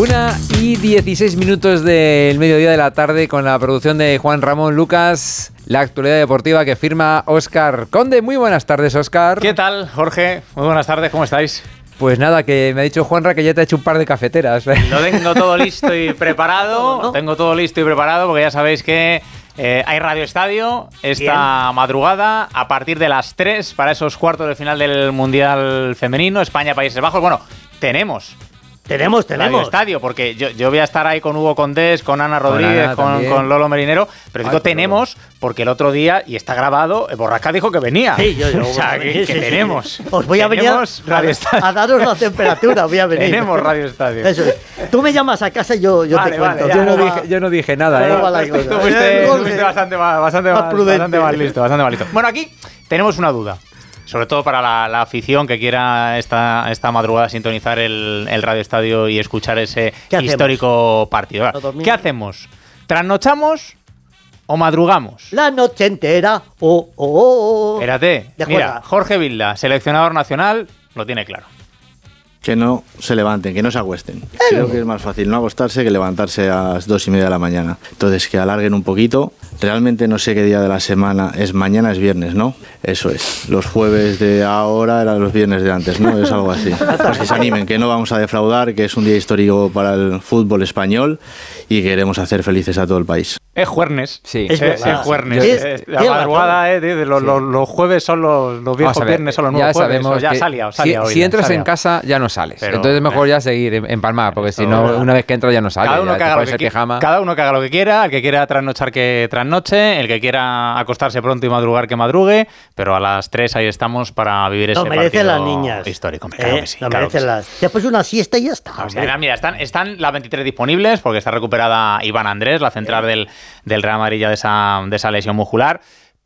Una y 16 minutos del mediodía de la tarde con la producción de Juan Ramón Lucas, la actualidad deportiva que firma Oscar Conde. Muy buenas tardes, Oscar. ¿Qué tal, Jorge? Muy buenas tardes, ¿cómo estáis? Pues nada, que me ha dicho Juanra que ya te ha hecho un par de cafeteras. Lo tengo todo listo y preparado. Tengo todo listo y preparado porque ya sabéis que eh, hay Radio Estadio esta madrugada a partir de las 3 para esos cuartos de final del Mundial Femenino, España-Países Bajos. Bueno, tenemos tenemos, tenemos. Radio Estadio, porque yo, yo, voy a estar ahí con Hugo Condés, con Ana Rodríguez, con, con, Lolo Merinero, pero digo tenemos, porque el otro día, y está grabado, Borrasca dijo que venía. Sí, yo, yo O sea, que, que tenemos. Os voy a venir a, a daros la temperatura, voy a venir. tenemos Radio Estadio. Eso es. Tú me llamas a casa y yo, yo Vale, te cuento. vale, yo, no va. dije, yo no dije nada, ¿Cómo ¿eh? va la Tú fuiste, Eh, tú Jorge, fuiste bastante, más, bastante, más bastante más listo, bastante más listo. Bueno, aquí tenemos una duda. Sobre todo para la, la afición que quiera esta, esta madrugada sintonizar el, el Radio Estadio y escuchar ese histórico partido. ¿Qué hacemos? ¿Trasnochamos o madrugamos? La noche entera. Oh, oh, oh. Espérate. Mira. Jorge Vilda, seleccionador nacional, lo tiene claro. Que no se levanten, que no se acuesten. Creo que es más fácil no acostarse que levantarse a las dos y media de la mañana. Entonces, que alarguen un poquito. Realmente no sé qué día de la semana es. Mañana es viernes, ¿no? Eso es. Los jueves de ahora eran los viernes de antes, ¿no? Es algo así. Pues que se animen, que no vamos a defraudar, que es un día histórico para el fútbol español y queremos hacer felices a todo el país. Es jueves. Sí. Es es jueves. Sí. Eh, La madrugada, eh, de- los, los- los jueves son los, los viejos viernes, son los ya nuevos jueves. sabemos o ya que salía, si, salía hoy, si entras salía. en casa ya no sales. Pero- Entonces mejor ya seguir Palma, porque si no, una vez que entras ya no sales. Cada uno, ya que haga lo que cada uno que haga lo que quiera, el que quiera trasnochar que trasnoche, el que quiera acostarse pronto y madrugar que madrugue, pero a las 3 ahí estamos para vivir ese Lo merecen partido las niñas. histórico. Claro Eh, que sí. Que merecen sí. las. Después una siesta y ya está. O sea, hombre. mira, están, están las 23 disponibles porque está recuperada Iván Andrés, la central del, del Real Madrid ya de esa, de esa lesión muscular.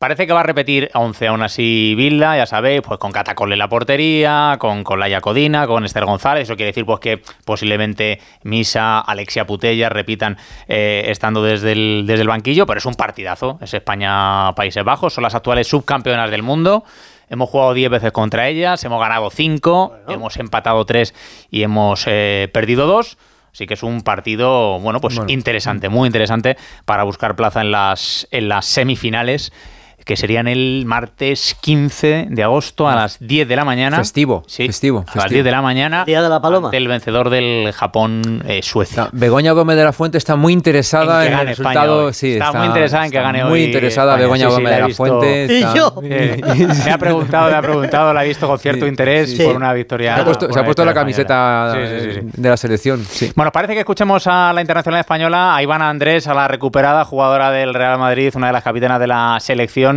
Parece que va a repetir 11 aún así Vilda, ya sabéis, pues con Catacole en la portería, con, con Laia Codina, con Esther González. Eso quiere decir pues que posiblemente Misa, Alexia Putella repitan eh, estando desde el, desde el banquillo, pero es un partidazo. Es España-Países Bajos, son las actuales subcampeonas del mundo. Hemos jugado 10 veces contra ellas, hemos ganado 5, hemos empatado 3 y hemos eh, perdido 2. Así que es un partido, bueno, pues Bueno. interesante, muy interesante para buscar plaza en las, en las semifinales, que serían el martes 15 de agosto a las 10 de la mañana. Festivo, Sí, festivo, A las festivo. 10 de la mañana. Día de la Paloma. Del vencedor del Japón-Suecia. Está- Begoña Gómez de la Fuente está muy interesada En que en, el gane España resultado. Sí, Está muy interesada en que gane Muy hoy interesada España. Begoña Sí, sí, Gómez de la visto. Fuente. Y está- yo. Eh, me ha preguntado, me ha preguntado, la he visto con cierto Sí, interés sí. por una victoria. Se ha puesto, se ha la camiseta española. Sí, sí, sí, sí. de la selección. Sí. Bueno, parece que escuchemos a la internacional española, a Ivana Andrés, a la recuperada jugadora del Real Madrid, una de las capitanas de la selección,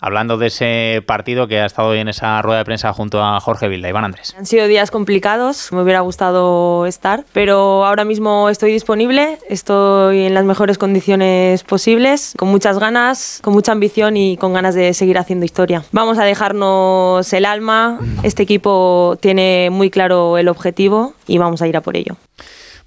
hablando de ese partido que ha estado hoy en esa rueda de prensa junto a Jorge Vilda. Iván Andrés. Han sido días complicados, me hubiera gustado estar, pero ahora mismo estoy disponible, estoy en las mejores condiciones posibles, con muchas ganas, con mucha ambición y con ganas de seguir haciendo historia. Vamos a dejarnos el alma, este equipo tiene muy claro el objetivo y vamos a ir a por ello.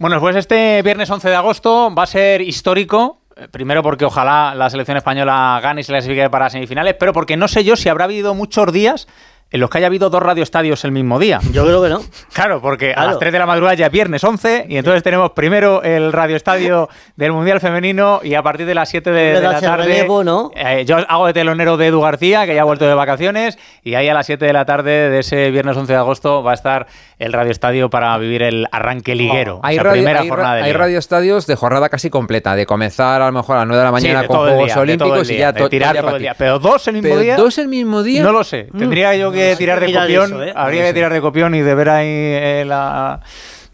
Bueno, pues este viernes 11 de agosto va a ser histórico. Eh, Primero porque ojalá la selección española gane y se clasifique para semifinales, pero porque no sé yo si habrá habido muchos días en los que haya habido dos radioestadios el mismo día. Yo creo que no. Claro, porque a Claro. las 3 de la madrugada ya es viernes 11 y entonces tenemos primero el radioestadio del Mundial Femenino y a partir de las 7 de, de la tarde relevo, ¿no? eh, yo hago de telonero de Edu García, que ya ha vuelto de vacaciones y ahí a las 7 de la tarde de ese viernes 11 de agosto va a estar el radioestadio para vivir el arranque liguero, Hay, esa radio- primera hay jornada de hay radioestadios de jornada casi completa, de comenzar a lo mejor a las 9 de la Sí, mañana de con Juegos día, de todo Olímpicos y ya de tirar todo el día. Pero dos el mismo Pero día. dos el mismo día. No lo sé. Tendría yo que Sé tirar de copión. eso, ¿eh? Habría que tirar de copión y de ver ahí eh, la.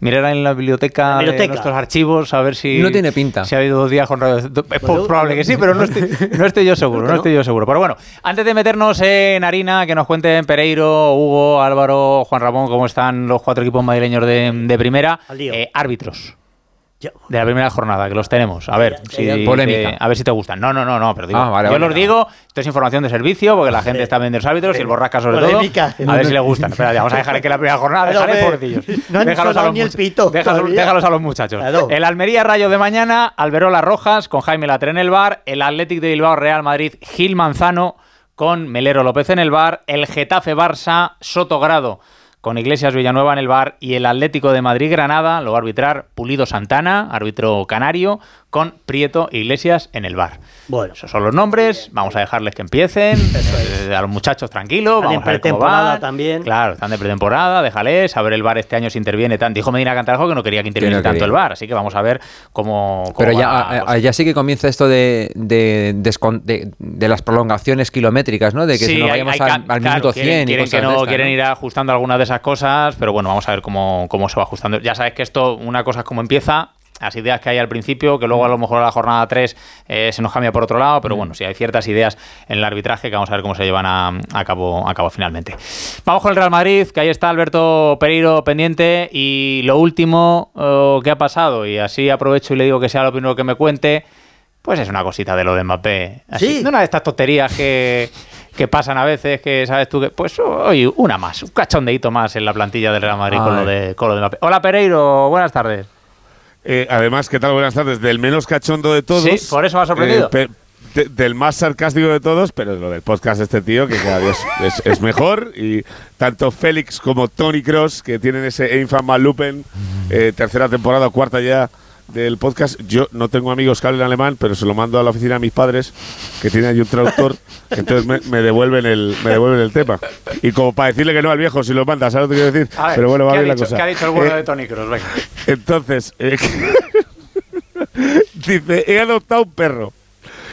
Mirar en la biblioteca, La de biblioteca. nuestros archivos a ver si. No tiene pinta. Si ha habido dos días con radio. Es Bueno, probable que sí, pero no estoy, no estoy yo seguro. No ¿no? estoy yo seguro. Pero bueno, antes de meternos en harina, que nos cuenten Pereiro, Hugo, Álvaro, Juan Ramón, cómo están los cuatro equipos madrileños de, de primera. Al lío. eh, árbitros Yo- de la primera jornada, que los tenemos. A ver, si, ya. Polémica. te- a ver si te gustan. No, no, no, no, pero digo, Ah, vale, yo vale. los digo, esto es información de servicio, porque la gente está viendo los árbitros y el borrasca sobre Polémica. todo. A ver si le gustan. Espera, vamos a dejar que la primera jornada, pobrecillos. no han déjalos, a los ni el much- pito déjalos, a los muchachos. Claro. El Almería Rayo de mañana, Alberola Rojas con Jaime Latre en el bar, el Athletic de Bilbao Real Madrid Gil Manzano con Melero López en el bar, el Getafe Barça Soto Grado con Iglesias Villanueva en el bar y el Atlético de Madrid Granada lo va a arbitrar Pulido Santana, árbitro canario, con Prieto Iglesias en el bar. Bueno. Esos son los nombres, vamos a dejarles que empiecen, eh, a los muchachos tranquilos, Están vamos en a ver cómo van. también. Claro, están de pretemporada, déjales, a ver el bar este año si interviene tanto. Dijo Medina Cantarajo que no quería que interviniera no tanto el bar, así que vamos a ver cómo... cómo Pero ya, a- a- ya sí que comienza esto de, de, descon- de- de las prolongaciones kilométricas, ¿no? De que si Sí, hay- vayamos hay al, al claro, minuto 100 quieren, y quieren cosas que no quieren ¿no? ir ajustando algunas de esas cosas, pero bueno, vamos a ver cómo, cómo se va ajustando. Ya sabes que esto, una cosa es como empieza, las ideas que hay al principio, que luego a lo mejor a la jornada 3 eh, se nos cambia por otro lado, pero bueno, sí hay ciertas ideas en el arbitraje que vamos a ver cómo se llevan a, a cabo, a cabo finalmente. Vamos con el Real Madrid, que ahí está Alberto Pereiro pendiente, y lo último eh, que ha pasado, y así aprovecho y le digo que sea lo primero que me cuente, pues es una cosita de lo de Mbappé. Así, Sí. de una de estas tonterías que, que pasan a veces, que sabes tú que. Pues oye, una más, un cachondeito más en la plantilla del Real Madrid con lo, de, con lo de Mbappé. Hola Pereiro, buenas tardes. Eh, además, ¿qué tal? Buenas tardes. Del menos cachondo de todos. Sí, por eso me ha sorprendido. Eh, de- del más sarcástico de todos, pero lo del podcast de este tío, que cada día es, es- es mejor. Y tanto Félix como Tony Cross, que tienen ese infama Lupen, eh, tercera temporada o cuarta ya del podcast. Yo no tengo amigos que hablen alemán, pero se lo mando a la oficina a mis padres, que tienen allí un traductor. entonces me, me devuelven el, me devuelven el tema. Y como para decirle que no al viejo, si lo manda, ¿sabes lo que quiero decir? A ver, pero bueno, va ¿qué ha bien la cosa. ¿Qué ha dicho el bueno Eh, de Tony? Venga. entonces, eh, dice, he adoptado un perro.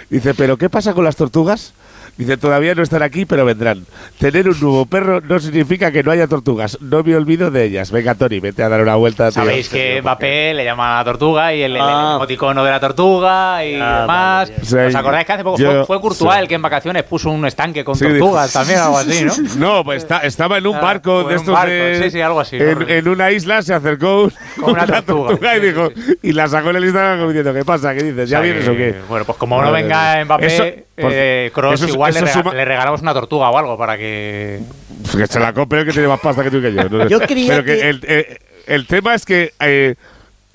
Dice, pero ¿qué pasa con las tortugas? Dice, todavía no están aquí, pero vendrán. Tener un nuevo perro no significa que no haya tortugas. No me olvido de ellas. Venga, Tony, vete a dar una vuelta. tío. Sabéis que Mbappé le llama a la tortuga y el, el Ah. emoticono de la tortuga y Ah, demás. vale, bien. Sí, ¿Os acordáis que hace poco yo- fue, fue Courtois sí. el que en vacaciones puso un estanque con Sí, tortugas también, algo así, ¿no? No, pues está- estaba en un Ah, barco de un estos barco, de- sí, sí, algo así, En, ¿no? en una isla se acercó Con una tortuga. y Sí, dijo y la sacó en el Instagram diciendo ¿qué pasa? ¿Qué dices? ¿Ya O sea vienes que, o qué? Bueno, pues como no venga. Mbappé, Eso- eh, eso es- igual le, eso rega- suma- le regalamos una tortuga o algo para que... Pues que se la compre el que tiene más pasta que tú y que yo. no sé. Yo creía Pero que, que- el, eh, el tema es que. Eh,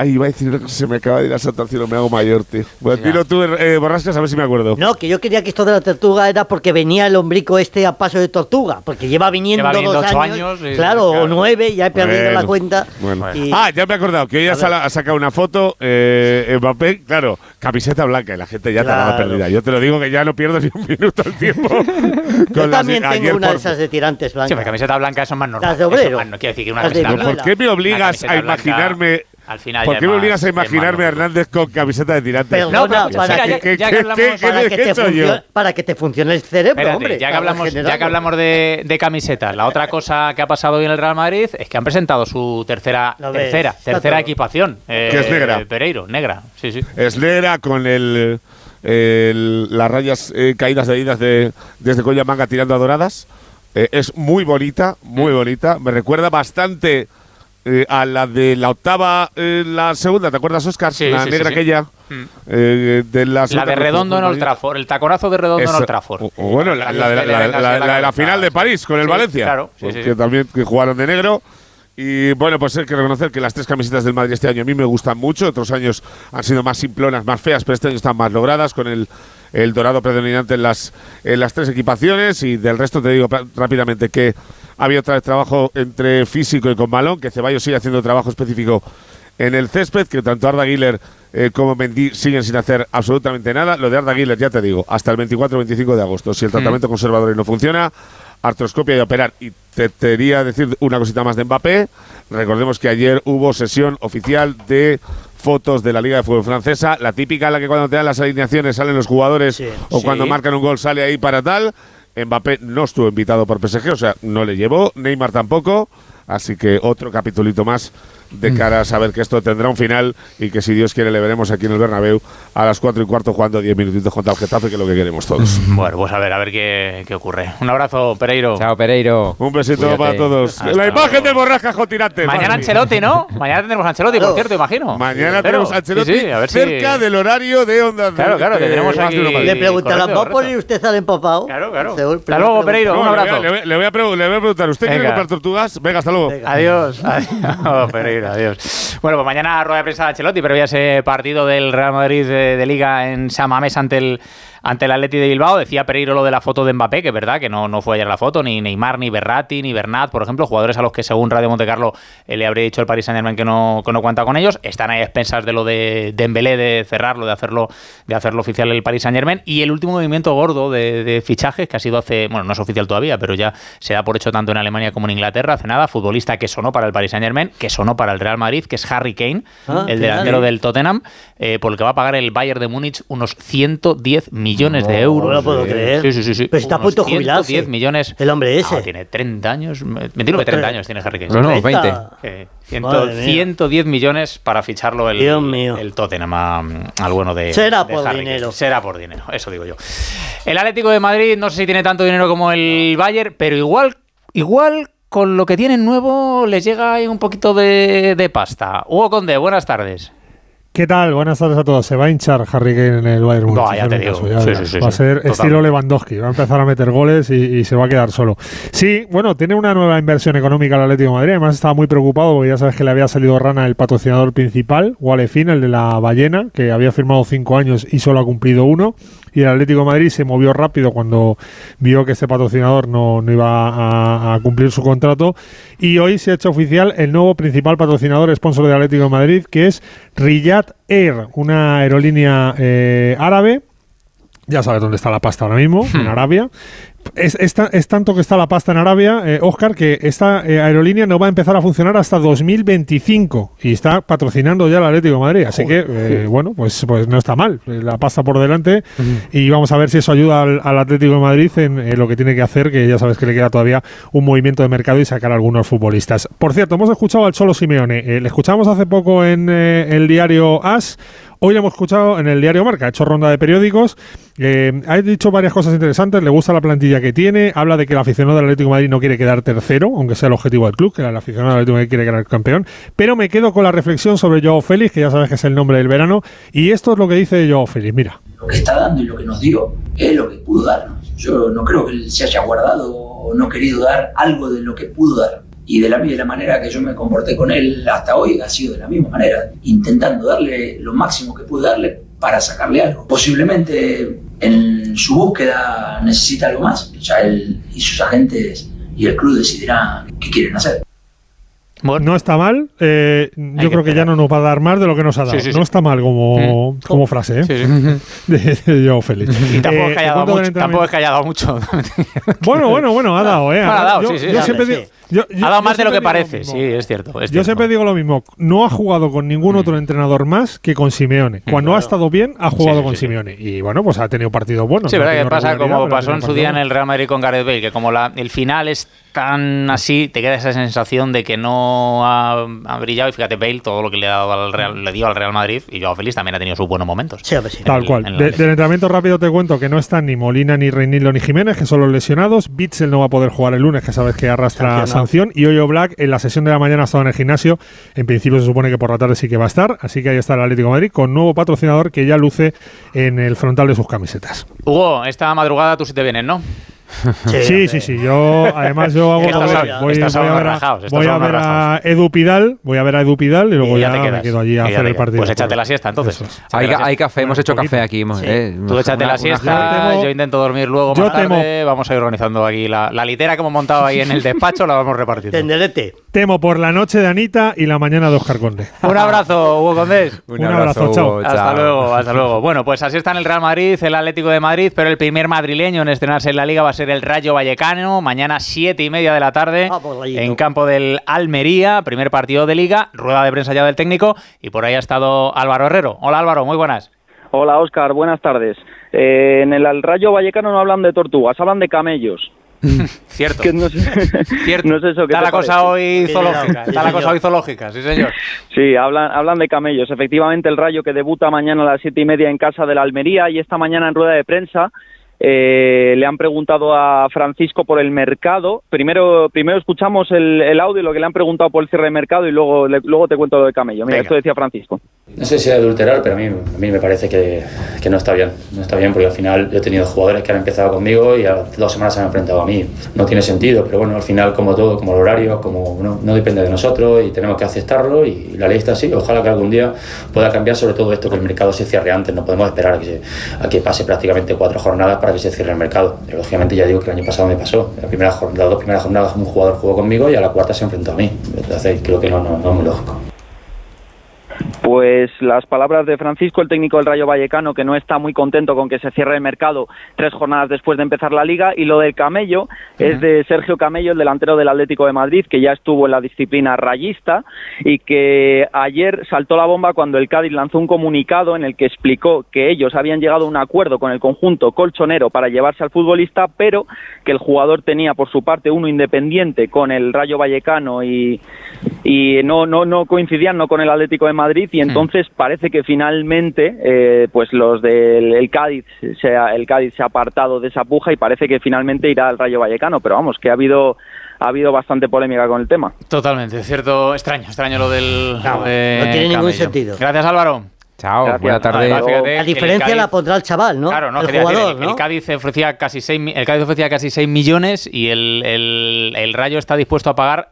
Ay, iba a decir cosa, se me acaba de ir a saltar al cielo, me hago mayor, tío. Bueno, dilo tú, eh, Borrascas, a ver si me acuerdo. No, que yo quería que esto de la tortuga era porque venía el hombrico este a paso de tortuga, porque lleva viniendo, Lleva viniendo dos ocho años, años y- claro, claro. o nueve, ya he perdido Bueno, la cuenta. bueno. y- Ah, ya me he acordado que hoy ha, sacado una foto, eh, Mbappé, claro, camiseta blanca y la gente ya te la Claro. perdida. Yo te lo digo que ya no pierdo ni un minuto el tiempo. yo las- también tengo una por- de esas de tirantes Sí, blancas. pero camiseta blanca eso es más normal. Las de obrero. más- no quiero decir que una Las de. ¿Por qué me obligas a blanca, imaginarme al final ¿Por qué me obligas a imaginarme a. Hernández con camiseta de tirantes? Perdona, No, pero para, que, ya- ¿Qué- ya qué- que hablamos- qué- para que te funcione, para que te funcione el cerebro, Espérate, hombre. ya, que hablamos, ya generarlo. que hablamos de, de camisetas, la otra cosa que ha pasado hoy en el Real Madrid es que han presentado su tercera tercera, tercera equipación. eh, Que es negra. Pereiro, negra. Sí, sí. Es negra con el, el- las rayas eh, caídas de idas de, desde cuello a manga tirando a doradas. Eh, es muy bonita, muy bonita. Me recuerda bastante eh, a la de la octava, eh, la segunda, ¿te acuerdas, Oscar? Sí, la sí, negra sí, sí. aquella. Mm. eh, de la, La de Redondo en Old. Trafford, el taconazo de Redondo en Esa- Old Trafford. o- o bueno, la, la de la, de la final de París con el sí. Valencia. Claro, sí, sí, que sí. también que jugaron de negro. Y bueno, pues hay que reconocer que las tres camisetas del Madrid este año a mí me gustan mucho. Otros años han sido más simplonas, más feas, pero este año están más logradas con el, el dorado predominante en las, en las tres equipaciones. Y del resto te digo rápidamente que ha habido otra vez trabajo entre físico y con balón, que Ceballos sigue haciendo trabajo específico en el césped, que tanto Arda Güler eh, como Mendy siguen sin hacer absolutamente nada. Lo de Arda Güler, ya te digo, hasta el 24-25 de agosto. Si el tratamiento conservador no funciona, artroscopia y operar. Y te quería decir una cosita más de Mbappé. Recordemos que ayer hubo sesión oficial de fotos de la Liga de Fútbol Francesa, la típica en la que cuando te dan las alineaciones salen los jugadores Sí. o Sí. cuando marcan un gol sale ahí para tal. Mbappé no estuvo invitado por PSG, o sea, no le llevó, Neymar tampoco, así que otro capitulito más de cara a saber que esto tendrá un final y que si Dios quiere le veremos aquí en el Bernabéu a las 4 y cuarto jugando 10 minutitos contra el Getafe, que es lo que queremos todos. Bueno, pues a ver, a ver qué, qué ocurre. Un abrazo, Pereiro. Chao, Pereiro. Un besito Cuídate. para todos. Hasta la imagen luego. del borrasca Jotirante. Mañana Ancelotti, ¿no? Mañana tendremos Ancelotti, por cierto, imagino. Mañana Espero. tenemos Ancelotti Sí, sí, a ver si- cerca del horario de Onda Claro, claro, de- tendremos más de aquí-. Le ¿va a poner correcto. usted al empapado? Claro, claro. Hasta luego, Pereiro. No, un abrazo. Le voy, a- le voy a pregu- le voy a preguntar, ¿usted quiere Venga. comprar tortugas? Venga, hasta luego. Venga. Adiós. Adiós, Pereiro, adiós. Bueno, pues mañana rueda de prensa de Ancelotti, pero ya ese partido del Real Madrid de, de Liga en San Mamés ante el, ante el Atleti de Bilbao. Decía Pereiro lo de la foto de Mbappé, que es verdad que no, no fue ayer la foto, ni Neymar, ni Berratti, ni Bernat, por ejemplo, jugadores a los que según Radio Montecarlo eh, le habría dicho el Paris Saint Germain que no, que no cuenta con ellos. Están ahí a expensas de lo de Dembélé, de cerrarlo, de hacerlo, de hacerlo oficial el Paris Saint Germain. Y el último movimiento gordo de, de fichajes que ha sido hace, bueno, no es oficial todavía, pero ya se da por hecho tanto en Alemania como en Inglaterra, hace nada, futbolista que sonó para el Paris Saint Germain, que sonó para el Real Madrid, que es Harry Kane, Ah, el delantero del Tottenham, eh, por el que va a pagar el Bayern de Múnich unos 110 millones de euros. No lo puedo creer. Sí, sí, sí. sí. Pero está a punto de jubilarse. 110 millones. El hombre ese. No, tiene 30 años, 29, 30 años tiene Harry Kane. No, no, Treinta. 20. Eh, ciento- Madre mía. 110 millones para ficharlo el, Dios mío. el Tottenham a- al bueno de. Será de por Harry dinero. Kane. Será por dinero, eso digo yo. El Atlético de Madrid no sé si tiene tanto dinero como el Bayern, pero igual, igual con lo que tienen nuevo les llega ahí un poquito de, de pasta. Hugo Conde, buenas tardes. ¿Qué tal? Buenas tardes a todos. Se va a hinchar Harry Kane en el Bayern Múnich. No, ya te hazme digo. caso, ya Sí, verás. sí, sí, va a ser Total. estilo Lewandowski. Va a empezar a meter goles y, y se va a quedar solo. Sí, bueno, tiene una nueva inversión económica el Atlético de Madrid. Además estaba muy preocupado porque ya sabes que le había salido rana el patrocinador principal, Walefin, el de la ballena, que había firmado cinco años y solo ha cumplido uno. Y el Atlético de Madrid se movió rápido cuando vio que este patrocinador no, no iba a, a cumplir su contrato. Y hoy se ha hecho oficial el nuevo principal patrocinador, sponsor del Atlético de Madrid, que es Riyadh Air, una aerolínea eh, árabe. Ya sabes dónde está la pasta ahora mismo, en Arabia. Es, es ta- es tanto que está la pasta en Arabia, eh, Oscar, que esta eh, aerolínea no va a empezar a funcionar hasta 2025 y está patrocinando ya el Atlético de Madrid. Así que, eh, bueno, pues, pues no está mal. Eh, La pasta por delante y vamos a ver si eso ayuda al, al Atlético de Madrid en, lo que tiene que hacer, que ya sabes que le queda todavía un movimiento de mercado y sacar a algunos futbolistas. Por cierto, hemos escuchado al Cholo Simeone. Le escuchamos hace poco en el diario AS. Hoy hemos escuchado en el diario Marca, ha hecho ronda de periódicos. Eh, ha dicho varias cosas interesantes, le gusta la plantilla que tiene, habla de que el aficionado del Atlético Madrid no quiere quedar tercero, aunque sea el objetivo del club, que el aficionado del Atlético Madrid quiere quedar campeón. Pero me quedo con la reflexión sobre Joao Félix, que ya sabes que es el nombre del verano, y esto es lo que dice Joao Félix. Mira. lo que está dando y lo que nos dio es lo que pudo darnos. Yo no creo que él se haya guardado o no querido dar algo de lo que pudo dar. Y de la, de la manera que yo me comporté con él hasta hoy ha sido de la misma manera, intentando darle lo máximo que pude darle para sacarle algo. Posiblemente en su búsqueda necesita algo más. Ya él y sus agentes y el club decidirán qué quieren hacer. Bueno, No está mal, eh, yo que creo que ya no nos va a dar más de lo que nos ha dado. Sí, sí, sí. No está mal como, como frase, ¿eh? sí, sí. De, de Joao Félix. Y tampoco, Eh, es que haya te dado cuento del mucho, tampoco mucho. Bueno, bueno, bueno, ha dado, ¿eh? No, ha dado, yo, sí, sí, yo sí, siempre sí. digo, yo- yo- ha dado yo más de lo que parece, sí, es cierto. es Yo siempre digo lo mismo. No ha jugado con ningún otro entrenador más que con Simeone. Cuando ha estado bien, ha jugado sí, con. Simeone. Y bueno, pues ha tenido partidos buenos. Sí, no verdad que pasa como pasó en tenido su día en el Real Madrid con Gareth Bale, que como la, el final es tan así, te queda esa sensación de que no ha, ha brillado. Y fíjate, Bale, todo lo que le, ha dado al Real, le dio al Real Madrid, y Joao Félix también ha tenido sus buenos momentos. Sí, sí. Tal el- cual. en De- del entrenamiento rápido te cuento que no están ni Molina, ni Reinildo, ni Jiménez, que son los lesionados. Bitzel no va a poder jugar el lunes, que sabes que arrastra Sancionado. sanción. Y Oyo Black en la sesión de la mañana ha estado en el gimnasio. En principio se supone que por la tarde sí que va a estar. Así que ahí está el Atlético de Madrid con nuevo patrocinador que ya luce en el frontal de sus camisetas. Hugo, esta madrugada tú sí te vienes, ¿no? Sí, sí, sí. Yo, además, yo hago. Voy, voy- voy a ver, a, voy a, ahora ver a rajaos. Edu Pidal. Voy a ver a Edu Pidal y luego Y ya, te me quedo allí a ya hacer el partido. Pues échate la siesta entonces. Hay, la hay siesta. café, hemos hecho café aquí. hemos- Sí. eh, Tú échate una- la siesta, Yo temo- yo intento dormir luego yo más tarde, temo- vamos a ir organizando aquí la, la litera que hemos montado ahí en el despacho, la vamos repartiendo. Tenderete. Temo por la noche de Anita y la mañana de Oscar Conde. Un abrazo, Hugo Condés. Un abrazo, chao. Hugo, Hasta luego, hasta luego. Bueno, pues así está en el Real Madrid, el Atlético de Madrid, pero el primer madrileño en estrenarse en la Liga va a ser el Rayo Vallecano, mañana siete y media de la tarde, Ah, Rayito. en campo del Almería, primer partido de Liga, rueda de prensa ya del técnico, y por ahí ha estado Álvaro Herrero. Hola Álvaro, muy buenas. Hola Oscar, buenas tardes. Eh, en el Rayo Vallecano no hablan de tortugas, hablan de camellos. Cierto. Que no sé, Cierto. no sé eso qué está la cosa hoy zoológica. Está la cosa hoy zoológica, sí señor. Sí, hablan, hablan de camellos. Efectivamente, el Rayo que debuta mañana a las siete y media en casa de la Almería y esta mañana en rueda de prensa eh, le han preguntado a Francisco por el mercado. Primero, primero escuchamos el, el audio, lo que le han preguntado por el cierre de mercado y luego, le- luego te cuento lo de camello. Mira, Venga. esto decía Francisco. No sé si adulterar, pero a mí, a mí me parece que, que, no está bien. No está bien porque al final yo he tenido jugadores que han empezado conmigo y a dos semanas se han enfrentado a mí. No tiene sentido, pero bueno, al final como todo, como el horario, como no, no depende de nosotros y tenemos que aceptarlo y la ley está así. Ojalá que algún día pueda cambiar sobre todo esto, que el mercado se cierre antes. No podemos esperar a que, se, a que pase prácticamente cuatro jornadas para que se cierre el mercado. Pero, lógicamente ya digo que el año pasado me pasó. La primera, las dos primeras jornadas un jugador jugó conmigo y a la cuarta se enfrentó a mí. Entonces creo que no, no, no es muy lógico. Pues las palabras de Francisco, el técnico del Rayo Vallecano, que no está muy contento con que se cierre el mercado tres jornadas después de empezar la liga, y lo del Camello es de Sergio Camello, el delantero del Atlético de Madrid, que ya estuvo en la disciplina rayista y que ayer saltó la bomba cuando el Cádiz lanzó un comunicado en el que explicó que ellos habían llegado a un acuerdo con el conjunto colchonero para llevarse al futbolista, pero que el jugador tenía por su parte uno independiente con el Rayo Vallecano y, y no, no, no coincidían no con el Atlético de Madrid y entonces mm. parece que finalmente eh, pues los del el Cádiz se ha, el Cádiz se ha apartado de esa puja y parece que finalmente irá al Rayo Vallecano pero vamos que ha habido ha habido bastante polémica con el tema totalmente cierto extraño extraño lo del no, eh, no tiene ningún sentido gracias Álvaro Chao, Gracias. buena tarde. Ah, fíjate, la diferencia Cádiz, la pondrá el chaval, ¿no? Claro, no, el jugador, decir, el, ¿no? el, Cádiz ofrecía casi 6, el Cádiz ofrecía casi 6 millones y el, el, el Rayo está dispuesto a pagar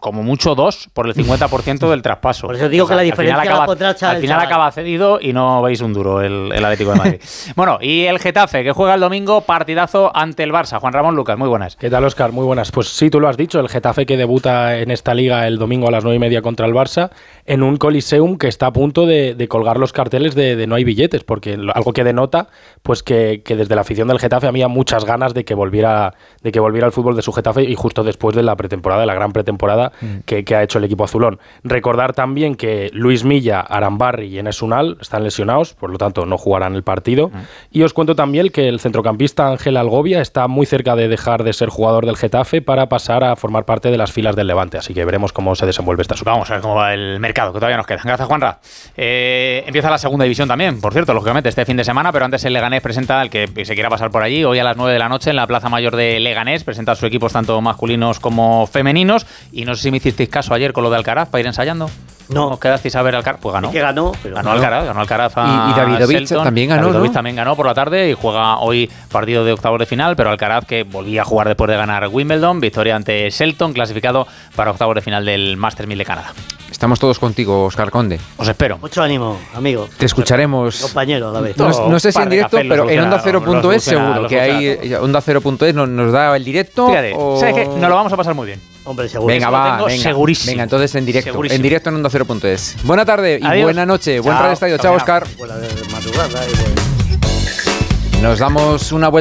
como mucho dos por el 50% del traspaso. Por eso digo o sea, que la diferencia al final, acaba, la al final acaba cedido y no veis un duro el, el Atlético de Madrid. bueno, y el Getafe, que juega el domingo partidazo ante el Barça. Juan Ramón Lucas, muy buenas. ¿Qué tal, Oscar? Muy buenas. Pues sí, tú lo has dicho, el Getafe que debuta en esta liga el domingo a las 9 y media contra el Barça, en un Coliseum que está a punto de, de colgar los carteles de, de, no hay billetes, porque algo que denota pues que, que, desde la afición del Getafe había muchas ganas de que volviera de que volviera al fútbol de su Getafe y justo después de la pretemporada, de la gran pretemporada mm. que, que, ha hecho el equipo azulón. Recordar también que Luis Milla, Arambarri y Enes Unal están lesionados, por lo tanto no jugarán el partido. Mm. Y os cuento también que el centrocampista Ángel Algovia está muy cerca de dejar de ser jugador del Getafe para pasar a formar parte de las filas del Levante, así que veremos cómo se desenvuelve esta Vamos a ver cómo va el mercado, que todavía nos queda. Gracias, Juanra. Eh, empieza la segunda división también, por cierto, lógicamente, este fin de semana, pero antes el Leganés presenta, el que se quiera pasar por allí, hoy a las 9 de la noche en la Plaza Mayor de Leganés, presenta sus equipos tanto masculinos como femeninos. Y no sé si me hicisteis caso ayer con lo de Alcaraz para ir ensayando. No. ¿Os quedasteis a ver Alcaraz? Pues ganó. que ganó, pero ganó Alcaraz, ganó Alcaraz a Y, y Davidovich también ganó, Davidovich ¿no? también ganó por la tarde y juega hoy partido de octavos de final, pero Alcaraz que volvía a jugar después de ganar Wimbledon, victoria ante Shelton, clasificado para octavos de final del Masters 1000 de Canadá. Estamos todos contigo, Oscar Conde. Os espero. Mucho ánimo, amigo. Te escucharemos. Compañero, a la vez. No, no sé si en directo, pero en Onda 0.es seguro que hay Onda 0.es nos, nos da el directo. Fíjate, o... ¿sabes qué? Nos lo vamos a pasar muy bien. Hombre, seguro. Venga, va, venga. segurísimo. Venga, entonces en directo. Segurísimo. En directo en Onda 0.es. Buena tarde y Adiós. buena noche. Buen Chao. radio estadio. Chao, Chao. Oscar. Buena madrugada y bueno. Nos damos una vuelta.